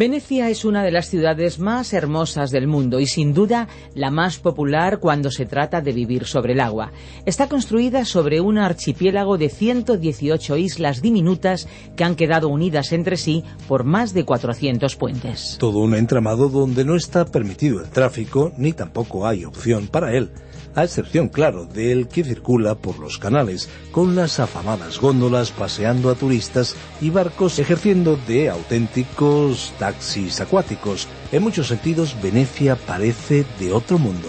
Venecia es una de las ciudades más hermosas del mundo y sin duda la más popular cuando se trata de vivir sobre el agua. Está construida sobre un archipiélago de 118 islas diminutas que han quedado unidas entre sí por más de 400 puentes. Todo un entramado donde no está permitido el tráfico ni tampoco hay opción para él a excepción, claro, del que circula por los canales, con las afamadas góndolas paseando a turistas y barcos ejerciendo de auténticos taxis acuáticos. En muchos sentidos, Venecia parece de otro mundo.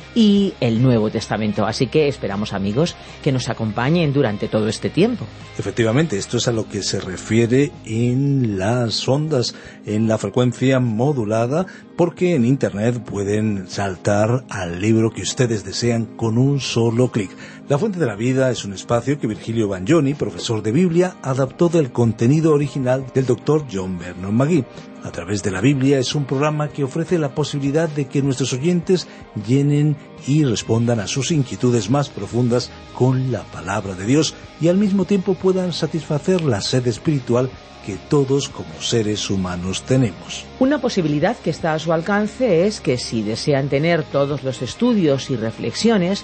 y el Nuevo Testamento. Así que esperamos amigos que nos acompañen durante todo este tiempo. Efectivamente, esto es a lo que se refiere en las ondas, en la frecuencia modulada, porque en Internet pueden saltar al libro que ustedes desean con un solo clic. La Fuente de la Vida es un espacio que Virgilio Bagnoni, profesor de Biblia, adaptó del contenido original del doctor John Vernon McGee. A través de la Biblia es un programa que ofrece la posibilidad de que nuestros oyentes llenen y respondan a sus inquietudes más profundas con la palabra de Dios y al mismo tiempo puedan satisfacer la sed espiritual que todos como seres humanos tenemos. Una posibilidad que está a su alcance es que si desean tener todos los estudios y reflexiones,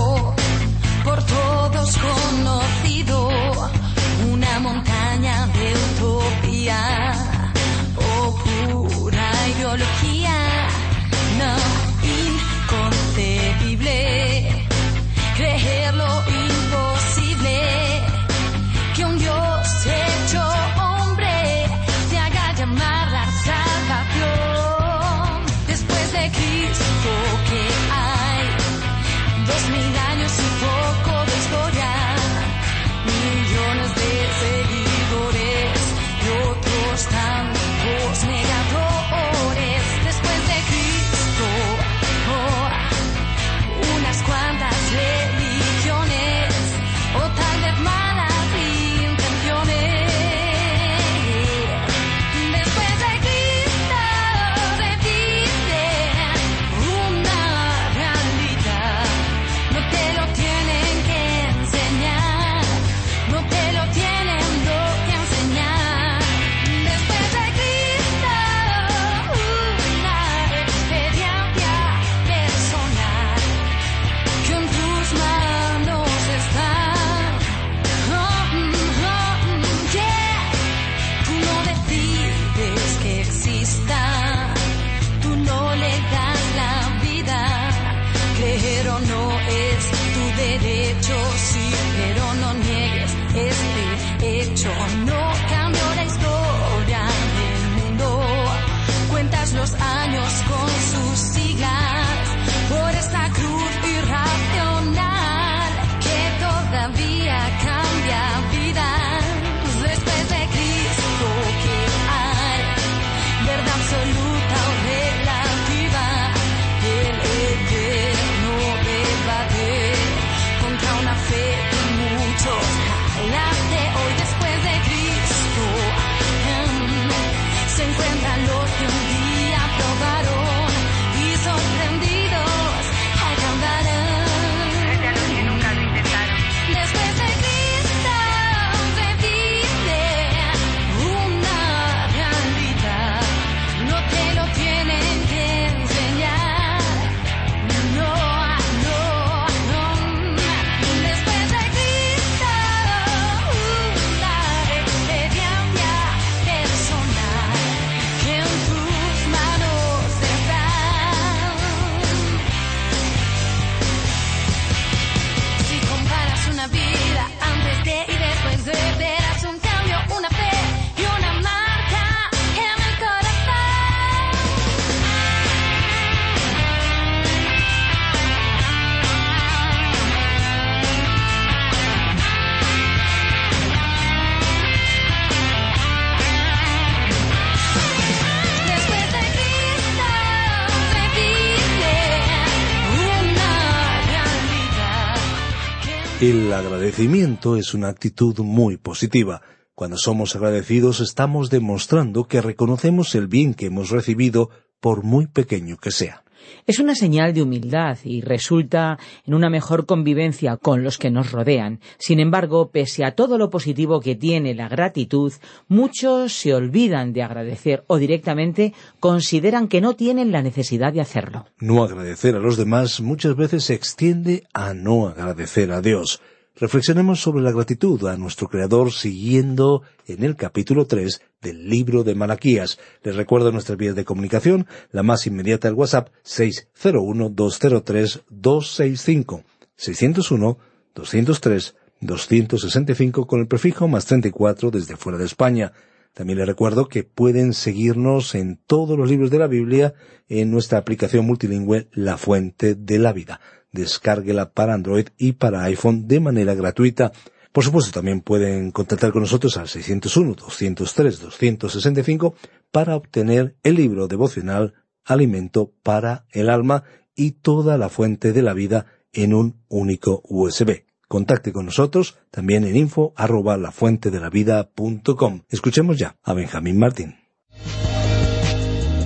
El agradecimiento es una actitud muy positiva. Cuando somos agradecidos estamos demostrando que reconocemos el bien que hemos recibido por muy pequeño que sea. Es una señal de humildad y resulta en una mejor convivencia con los que nos rodean. Sin embargo, pese a todo lo positivo que tiene la gratitud, muchos se olvidan de agradecer o directamente consideran que no tienen la necesidad de hacerlo. No agradecer a los demás muchas veces se extiende a no agradecer a Dios. Reflexionemos sobre la gratitud a nuestro Creador siguiendo en el capítulo 3 del libro de Malaquías. Les recuerdo nuestras vías de comunicación, la más inmediata el WhatsApp 601-203-265, 601-203-265 con el prefijo más 34 desde fuera de España. También les recuerdo que pueden seguirnos en todos los libros de la Biblia en nuestra aplicación multilingüe La Fuente de la Vida. Descárguela para Android y para iPhone de manera gratuita. Por supuesto, también pueden contactar con nosotros al 601-203-265 para obtener el libro devocional Alimento para el Alma y toda la fuente de la vida en un único USB. Contacte con nosotros también en info arroba lafuentedelavida.com. Escuchemos ya a Benjamín Martín.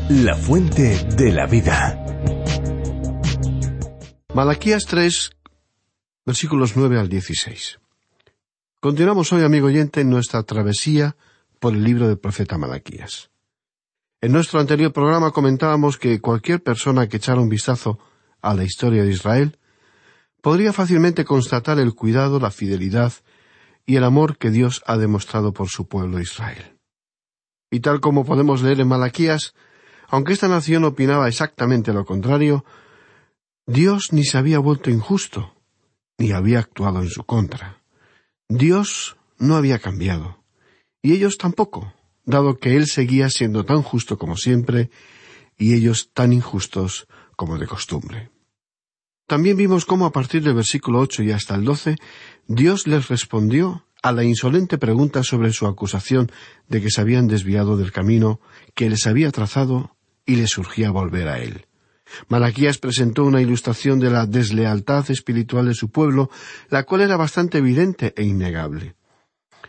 La fuente de la vida. Malaquías 3, versículos 9 al 16. Continuamos hoy, amigo oyente, en nuestra travesía por el libro del profeta Malaquías. En nuestro anterior programa comentábamos que cualquier persona que echara un vistazo a la historia de Israel podría fácilmente constatar el cuidado, la fidelidad y el amor que Dios ha demostrado por su pueblo Israel. Y tal como podemos leer en Malaquías, aunque esta nación opinaba exactamente lo contrario, Dios ni se había vuelto injusto, ni había actuado en su contra. Dios no había cambiado, y ellos tampoco, dado que Él seguía siendo tan justo como siempre, y ellos tan injustos como de costumbre. También vimos cómo a partir del versículo ocho y hasta el doce, Dios les respondió a la insolente pregunta sobre su acusación de que se habían desviado del camino que les había trazado y les surgía volver a Él. Malaquías presentó una ilustración de la deslealtad espiritual de su pueblo, la cual era bastante evidente e innegable.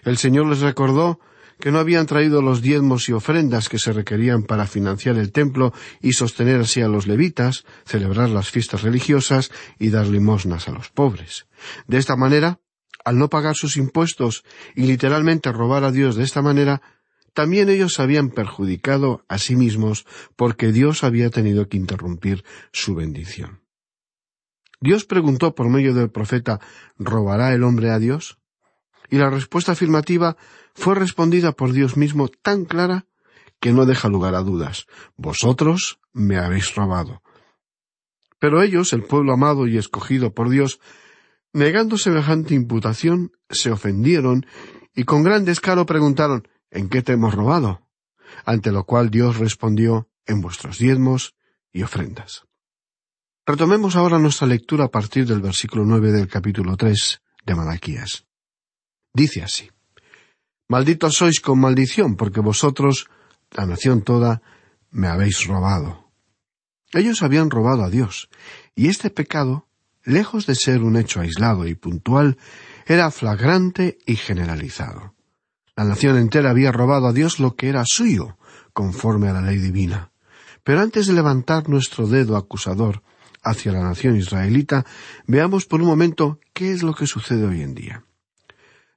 El Señor les recordó que no habían traído los diezmos y ofrendas que se requerían para financiar el templo y sostener así a los levitas, celebrar las fiestas religiosas y dar limosnas a los pobres. De esta manera, al no pagar sus impuestos y literalmente robar a Dios de esta manera, también ellos habían perjudicado a sí mismos porque Dios había tenido que interrumpir su bendición. Dios preguntó por medio del profeta ¿Robará el hombre a Dios? Y la respuesta afirmativa fue respondida por Dios mismo tan clara que no deja lugar a dudas. Vosotros me habéis robado. Pero ellos, el pueblo amado y escogido por Dios, Negando semejante imputación, se ofendieron y con gran descaro preguntaron ¿En qué te hemos robado? Ante lo cual Dios respondió en vuestros diezmos y ofrendas. Retomemos ahora nuestra lectura a partir del versículo nueve del capítulo tres de Malaquías. Dice así Malditos sois con maldición, porque vosotros, la nación toda, me habéis robado. Ellos habían robado a Dios, y este pecado, lejos de ser un hecho aislado y puntual, era flagrante y generalizado. La nación entera había robado a Dios lo que era suyo, conforme a la ley divina. Pero antes de levantar nuestro dedo acusador hacia la nación israelita, veamos por un momento qué es lo que sucede hoy en día.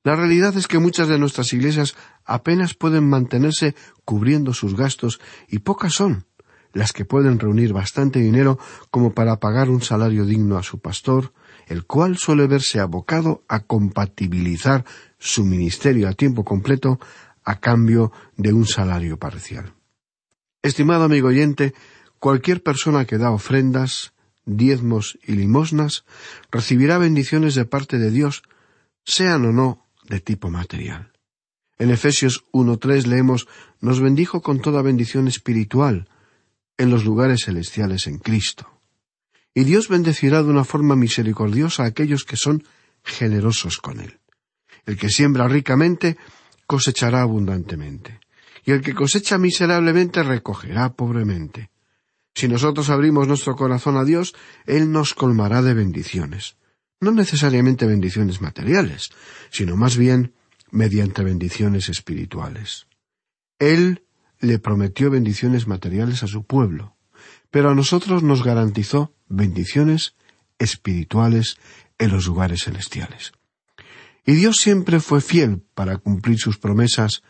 La realidad es que muchas de nuestras iglesias apenas pueden mantenerse cubriendo sus gastos y pocas son las que pueden reunir bastante dinero como para pagar un salario digno a su pastor, el cual suele verse abocado a compatibilizar su ministerio a tiempo completo a cambio de un salario parcial. Estimado amigo oyente, cualquier persona que da ofrendas, diezmos y limosnas recibirá bendiciones de parte de Dios, sean o no de tipo material. En Efesios 1.3 leemos, nos bendijo con toda bendición espiritual en los lugares celestiales en Cristo. Y Dios bendecirá de una forma misericordiosa a aquellos que son generosos con Él. El que siembra ricamente cosechará abundantemente, y el que cosecha miserablemente recogerá pobremente. Si nosotros abrimos nuestro corazón a Dios, Él nos colmará de bendiciones no necesariamente bendiciones materiales, sino más bien mediante bendiciones espirituales. Él le prometió bendiciones materiales a su pueblo, pero a nosotros nos garantizó bendiciones espirituales en los lugares celestiales. Y Dios siempre fue fiel para cumplir sus promesas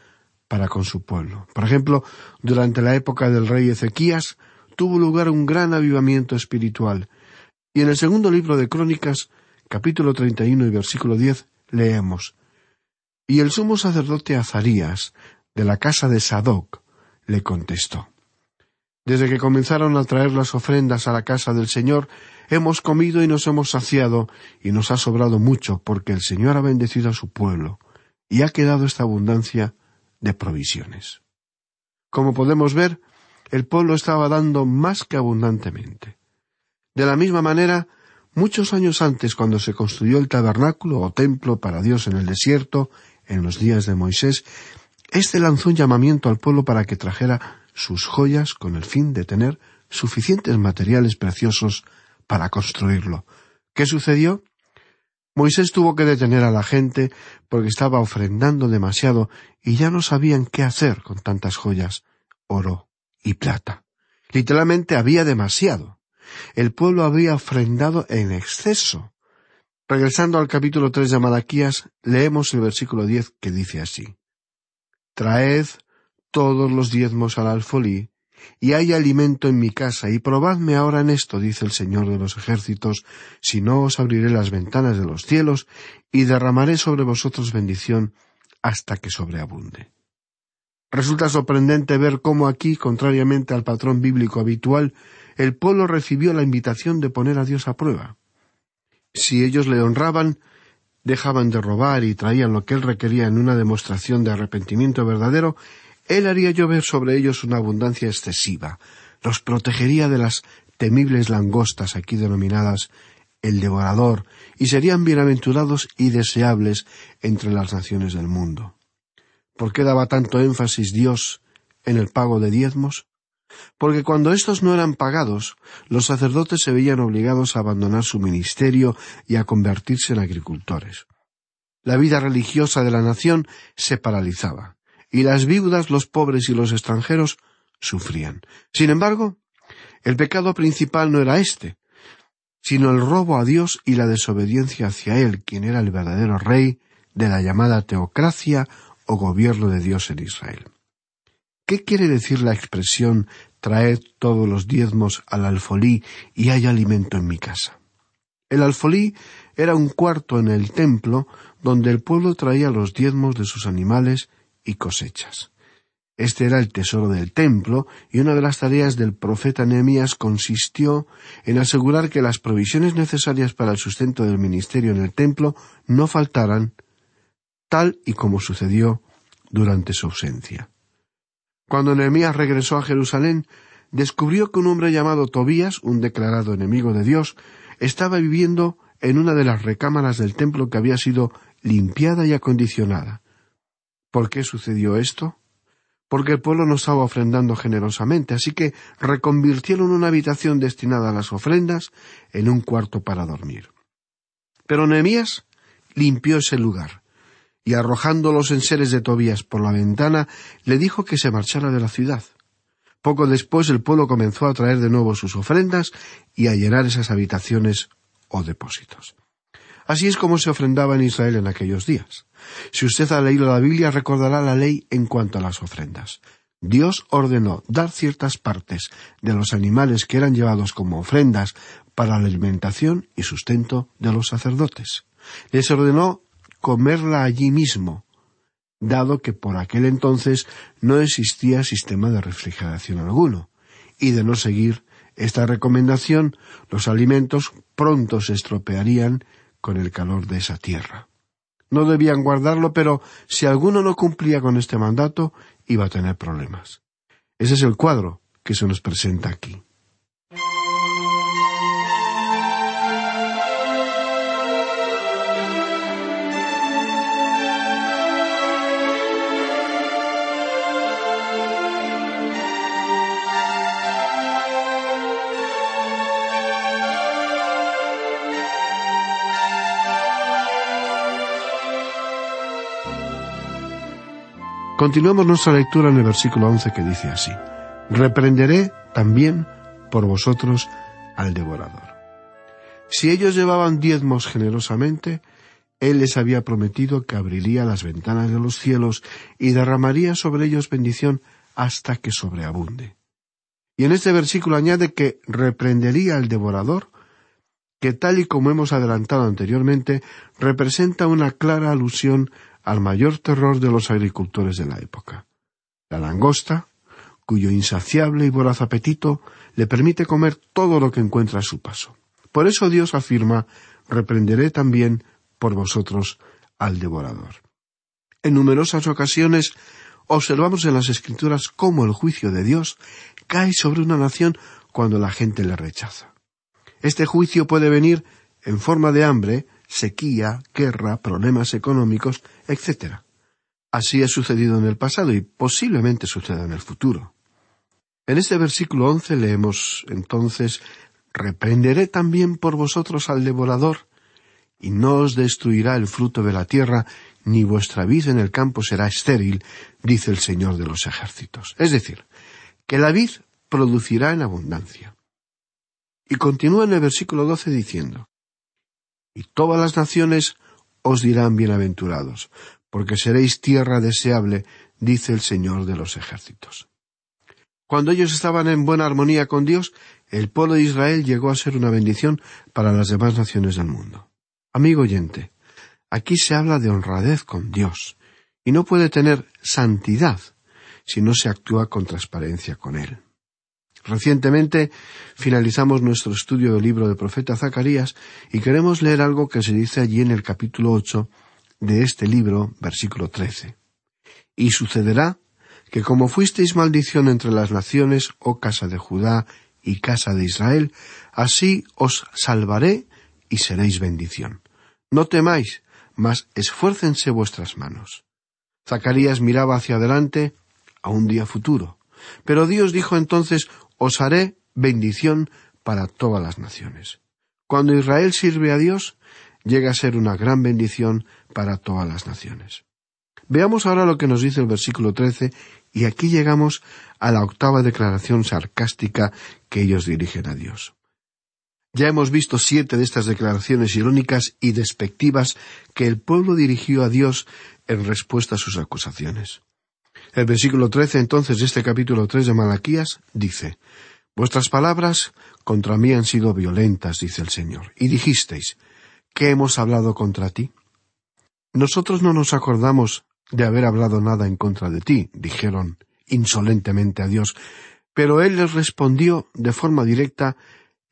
para con su pueblo. Por ejemplo, durante la época del rey Ezequías tuvo lugar un gran avivamiento espiritual, y en el segundo libro de Crónicas capítulo 31 y versículo 10 leemos Y el sumo sacerdote Azarías, de la casa de Sadoc, le contestó Desde que comenzaron a traer las ofrendas a la casa del Señor, hemos comido y nos hemos saciado, y nos ha sobrado mucho, porque el Señor ha bendecido a su pueblo, y ha quedado esta abundancia de provisiones. Como podemos ver, el pueblo estaba dando más que abundantemente. De la misma manera, Muchos años antes, cuando se construyó el tabernáculo o templo para Dios en el desierto, en los días de Moisés, éste lanzó un llamamiento al pueblo para que trajera sus joyas con el fin de tener suficientes materiales preciosos para construirlo. ¿Qué sucedió? Moisés tuvo que detener a la gente porque estaba ofrendando demasiado y ya no sabían qué hacer con tantas joyas, oro y plata. Literalmente había demasiado. El pueblo había ofrendado en exceso. Regresando al capítulo tres de Malaquías, leemos el versículo diez que dice así Traed todos los diezmos al alfolí, y hay alimento en mi casa, y probadme ahora en esto, dice el Señor de los ejércitos, si no os abriré las ventanas de los cielos, y derramaré sobre vosotros bendición hasta que sobreabunde. Resulta sorprendente ver cómo aquí, contrariamente al patrón bíblico habitual, el pueblo recibió la invitación de poner a Dios a prueba. Si ellos le honraban, dejaban de robar y traían lo que él requería en una demostración de arrepentimiento verdadero, él haría llover sobre ellos una abundancia excesiva, los protegería de las temibles langostas aquí denominadas el devorador, y serían bienaventurados y deseables entre las naciones del mundo. ¿Por qué daba tanto énfasis Dios en el pago de diezmos? porque cuando estos no eran pagados, los sacerdotes se veían obligados a abandonar su ministerio y a convertirse en agricultores. La vida religiosa de la nación se paralizaba, y las viudas, los pobres y los extranjeros sufrían. Sin embargo, el pecado principal no era éste, sino el robo a Dios y la desobediencia hacia Él, quien era el verdadero rey de la llamada teocracia o gobierno de Dios en Israel. ¿Qué quiere decir la expresión traed todos los diezmos al alfolí y hay alimento en mi casa? El alfolí era un cuarto en el templo donde el pueblo traía los diezmos de sus animales y cosechas. Este era el tesoro del templo, y una de las tareas del profeta Nehemías consistió en asegurar que las provisiones necesarias para el sustento del ministerio en el templo no faltaran, tal y como sucedió durante su ausencia. Cuando Nehemías regresó a Jerusalén, descubrió que un hombre llamado Tobías, un declarado enemigo de Dios, estaba viviendo en una de las recámaras del templo que había sido limpiada y acondicionada. ¿Por qué sucedió esto? Porque el pueblo no estaba ofrendando generosamente, así que reconvirtieron una habitación destinada a las ofrendas en un cuarto para dormir. Pero Nehemías limpió ese lugar, y arrojando los enseres de Tobías por la ventana, le dijo que se marchara de la ciudad. Poco después el pueblo comenzó a traer de nuevo sus ofrendas y a llenar esas habitaciones o depósitos. Así es como se ofrendaba en Israel en aquellos días. Si usted ha leído la Biblia recordará la ley en cuanto a las ofrendas. Dios ordenó dar ciertas partes de los animales que eran llevados como ofrendas para la alimentación y sustento de los sacerdotes. Les ordenó comerla allí mismo, dado que por aquel entonces no existía sistema de refrigeración alguno, y de no seguir esta recomendación, los alimentos pronto se estropearían con el calor de esa tierra. No debían guardarlo, pero si alguno no cumplía con este mandato, iba a tener problemas. Ese es el cuadro que se nos presenta aquí. Continuamos nuestra lectura en el versículo once que dice así Reprenderé también por vosotros al devorador. Si ellos llevaban diezmos generosamente, él les había prometido que abriría las ventanas de los cielos y derramaría sobre ellos bendición hasta que sobreabunde. Y en este versículo añade que reprendería al devorador, que tal y como hemos adelantado anteriormente, representa una clara alusión al mayor terror de los agricultores de la época. La langosta, cuyo insaciable y voraz apetito le permite comer todo lo que encuentra a su paso. Por eso Dios afirma, reprenderé también por vosotros al devorador. En numerosas ocasiones observamos en las Escrituras cómo el juicio de Dios cae sobre una nación cuando la gente le rechaza. Este juicio puede venir en forma de hambre, sequía, guerra, problemas económicos, etc. Así ha sucedido en el pasado y posiblemente suceda en el futuro. En este versículo once leemos entonces Reprenderé también por vosotros al devorador, y no os destruirá el fruto de la tierra, ni vuestra vid en el campo será estéril, dice el Señor de los ejércitos. Es decir, que la vid producirá en abundancia. Y continúa en el versículo doce diciendo y todas las naciones os dirán bienaventurados, porque seréis tierra deseable, dice el Señor de los ejércitos. Cuando ellos estaban en buena armonía con Dios, el pueblo de Israel llegó a ser una bendición para las demás naciones del mundo. Amigo oyente, aquí se habla de honradez con Dios, y no puede tener santidad si no se actúa con transparencia con Él. Recientemente finalizamos nuestro estudio del libro del profeta Zacarías y queremos leer algo que se dice allí en el capítulo ocho de este libro, versículo trece. Y sucederá que como fuisteis maldición entre las naciones, oh casa de Judá y casa de Israel, así os salvaré y seréis bendición. No temáis, mas esfuércense vuestras manos. Zacarías miraba hacia adelante a un día futuro. Pero Dios dijo entonces os haré bendición para todas las naciones. Cuando Israel sirve a Dios, llega a ser una gran bendición para todas las naciones. Veamos ahora lo que nos dice el versículo trece, y aquí llegamos a la octava declaración sarcástica que ellos dirigen a Dios. Ya hemos visto siete de estas declaraciones irónicas y despectivas que el pueblo dirigió a Dios en respuesta a sus acusaciones. El versículo trece entonces de este capítulo tres de Malaquías dice Vuestras palabras contra mí han sido violentas, dice el Señor, y dijisteis ¿Qué hemos hablado contra ti? Nosotros no nos acordamos de haber hablado nada en contra de ti, dijeron, insolentemente a Dios, pero él les respondió de forma directa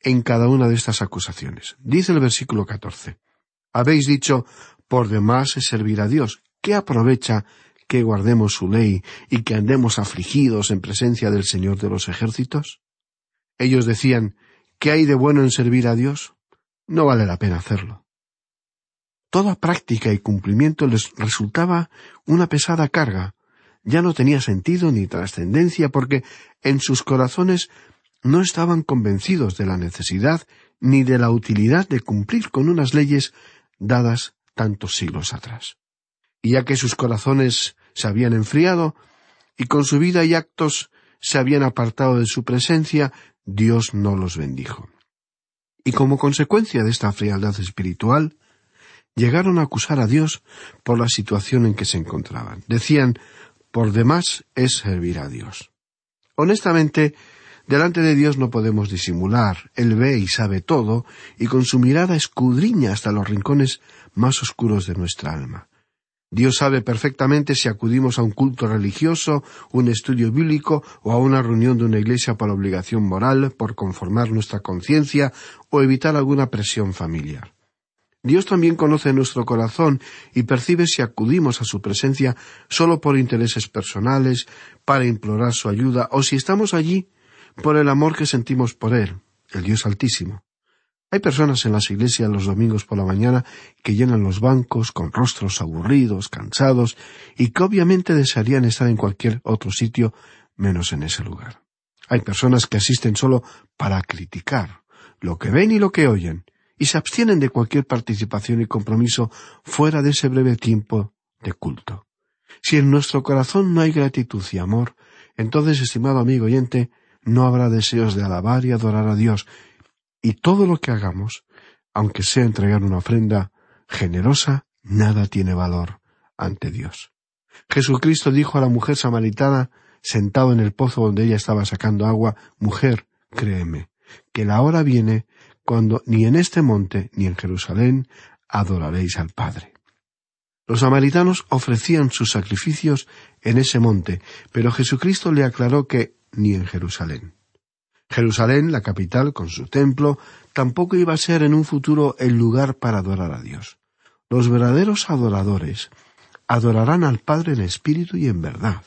en cada una de estas acusaciones. Dice el versículo 14, Habéis dicho, por demás servir a Dios. ¿Qué aprovecha que guardemos su ley y que andemos afligidos en presencia del Señor de los ejércitos? Ellos decían, ¿qué hay de bueno en servir a Dios? No vale la pena hacerlo. Toda práctica y cumplimiento les resultaba una pesada carga. Ya no tenía sentido ni trascendencia porque en sus corazones no estaban convencidos de la necesidad ni de la utilidad de cumplir con unas leyes dadas tantos siglos atrás. Y ya que sus corazones se habían enfriado y con su vida y actos se habían apartado de su presencia, Dios no los bendijo. Y como consecuencia de esta frialdad espiritual, llegaron a acusar a Dios por la situación en que se encontraban. Decían, por demás es servir a Dios. Honestamente, delante de Dios no podemos disimular. Él ve y sabe todo, y con su mirada escudriña hasta los rincones más oscuros de nuestra alma. Dios sabe perfectamente si acudimos a un culto religioso, un estudio bíblico o a una reunión de una iglesia por obligación moral, por conformar nuestra conciencia o evitar alguna presión familiar. Dios también conoce nuestro corazón y percibe si acudimos a su presencia solo por intereses personales, para implorar su ayuda, o si estamos allí por el amor que sentimos por Él, el Dios Altísimo. Hay personas en las iglesias los domingos por la mañana que llenan los bancos con rostros aburridos, cansados, y que obviamente desearían estar en cualquier otro sitio menos en ese lugar. Hay personas que asisten solo para criticar lo que ven y lo que oyen, y se abstienen de cualquier participación y compromiso fuera de ese breve tiempo de culto. Si en nuestro corazón no hay gratitud y amor, entonces, estimado amigo oyente, no habrá deseos de alabar y adorar a Dios, y todo lo que hagamos, aunque sea entregar una ofrenda generosa, nada tiene valor ante Dios. Jesucristo dijo a la mujer samaritana, sentado en el pozo donde ella estaba sacando agua, Mujer, créeme, que la hora viene cuando ni en este monte ni en Jerusalén adoraréis al Padre. Los samaritanos ofrecían sus sacrificios en ese monte, pero Jesucristo le aclaró que ni en Jerusalén. Jerusalén, la capital, con su templo, tampoco iba a ser en un futuro el lugar para adorar a Dios. Los verdaderos adoradores adorarán al Padre en espíritu y en verdad.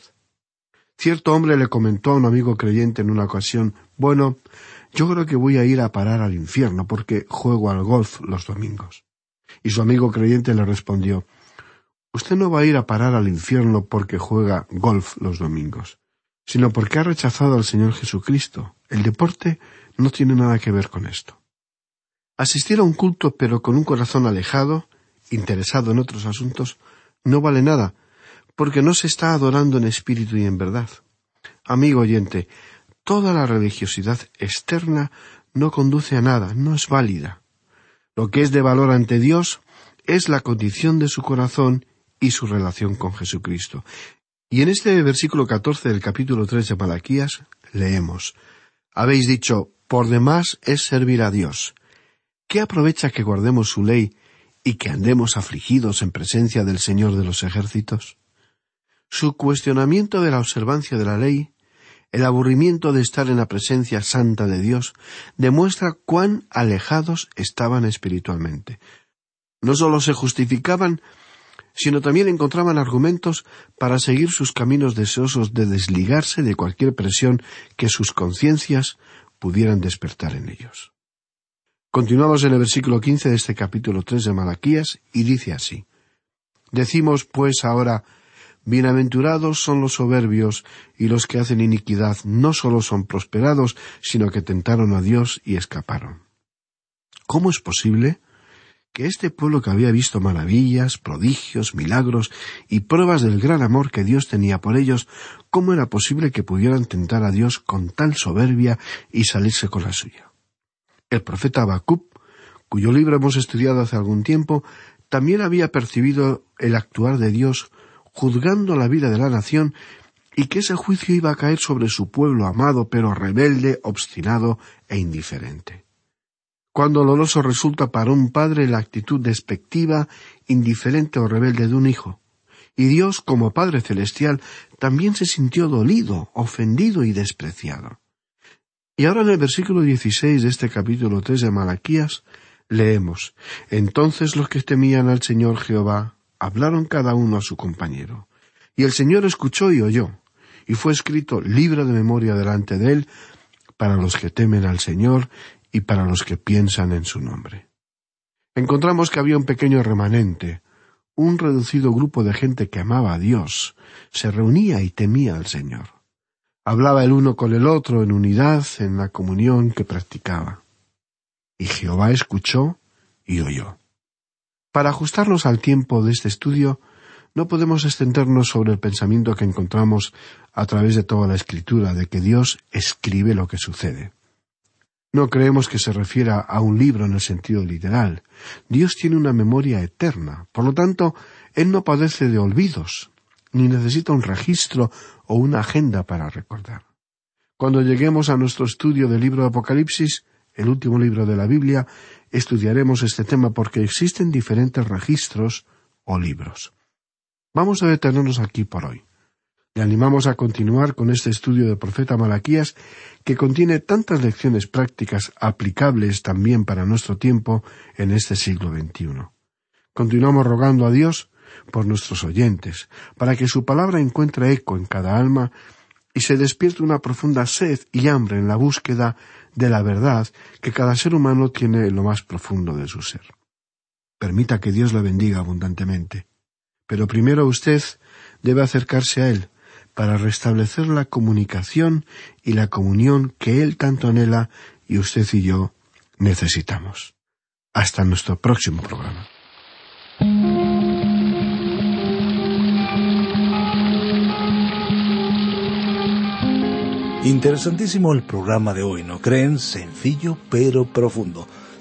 Cierto hombre le comentó a un amigo creyente en una ocasión, bueno, yo creo que voy a ir a parar al infierno porque juego al golf los domingos. Y su amigo creyente le respondió, Usted no va a ir a parar al infierno porque juega golf los domingos, sino porque ha rechazado al Señor Jesucristo. El deporte no tiene nada que ver con esto. Asistir a un culto pero con un corazón alejado, interesado en otros asuntos, no vale nada, porque no se está adorando en espíritu y en verdad. Amigo oyente, toda la religiosidad externa no conduce a nada, no es válida. Lo que es de valor ante Dios es la condición de su corazón y su relación con Jesucristo. Y en este versículo catorce del capítulo tres de Malaquías leemos Habéis dicho por demás es servir a Dios. ¿Qué aprovecha que guardemos su ley y que andemos afligidos en presencia del Señor de los ejércitos? Su cuestionamiento de la observancia de la ley el aburrimiento de estar en la presencia santa de Dios demuestra cuán alejados estaban espiritualmente. No sólo se justificaban, sino también encontraban argumentos para seguir sus caminos deseosos de desligarse de cualquier presión que sus conciencias pudieran despertar en ellos. Continuamos en el versículo quince de este capítulo tres de Malaquías y dice así Decimos pues ahora Bienaventurados son los soberbios y los que hacen iniquidad no sólo son prosperados, sino que tentaron a Dios y escaparon. ¿Cómo es posible que este pueblo que había visto maravillas, prodigios, milagros y pruebas del gran amor que Dios tenía por ellos, cómo era posible que pudieran tentar a Dios con tal soberbia y salirse con la suya? El profeta Habacuc, cuyo libro hemos estudiado hace algún tiempo, también había percibido el actuar de Dios juzgando la vida de la nación y que ese juicio iba a caer sobre su pueblo amado, pero rebelde, obstinado e indiferente. Cuán doloroso resulta para un padre la actitud despectiva, indiferente o rebelde de un hijo, Y Dios, como Padre Celestial, también se sintió dolido, ofendido y despreciado. Y ahora en el versículo 16 de este capítulo 3 de Malaquías leemos, Entonces los que temían al Señor Jehová hablaron cada uno a su compañero. Y el Señor escuchó y oyó, y fue escrito libro de memoria delante de él para los que temen al Señor y para los que piensan en su nombre. Encontramos que había un pequeño remanente, un reducido grupo de gente que amaba a Dios, se reunía y temía al Señor. Hablaba el uno con el otro en unidad en la comunión que practicaba. Y Jehová escuchó y oyó. Para ajustarnos al tiempo de este estudio, no podemos extendernos sobre el pensamiento que encontramos a través de toda la escritura de que Dios escribe lo que sucede. No creemos que se refiera a un libro en el sentido literal. Dios tiene una memoria eterna. Por lo tanto, Él no padece de olvidos, ni necesita un registro o una agenda para recordar. Cuando lleguemos a nuestro estudio del libro de Apocalipsis, el último libro de la Biblia, estudiaremos este tema porque existen diferentes registros o libros. Vamos a detenernos aquí por hoy. Le animamos a continuar con este estudio del profeta Malaquías que contiene tantas lecciones prácticas aplicables también para nuestro tiempo en este siglo XXI. Continuamos rogando a Dios por nuestros oyentes, para que su palabra encuentre eco en cada alma y se despierte una profunda sed y hambre en la búsqueda de la verdad que cada ser humano tiene en lo más profundo de su ser. Permita que Dios le bendiga abundantemente. Pero primero usted debe acercarse a Él, para restablecer la comunicación y la comunión que Él tanto anhela y usted y yo necesitamos. Hasta nuestro próximo programa. Interesantísimo el programa de hoy, ¿no creen? Sencillo pero profundo.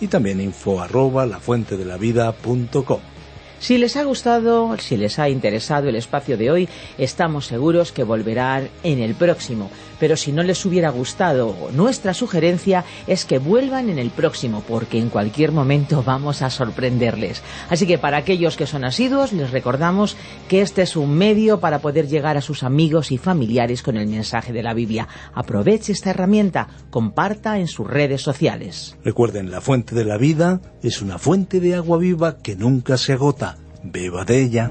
y también info arroba lafuentedelavida.com. Si les ha gustado, si les ha interesado el espacio de hoy, estamos seguros que volverán en el próximo. Pero si no les hubiera gustado, nuestra sugerencia es que vuelvan en el próximo, porque en cualquier momento vamos a sorprenderles. Así que para aquellos que son asiduos, les recordamos que este es un medio para poder llegar a sus amigos y familiares con el mensaje de la Biblia. Aproveche esta herramienta, comparta en sus redes sociales. Recuerden, la fuente de la vida es una fuente de agua viva que nunca se agota. Beba de ella.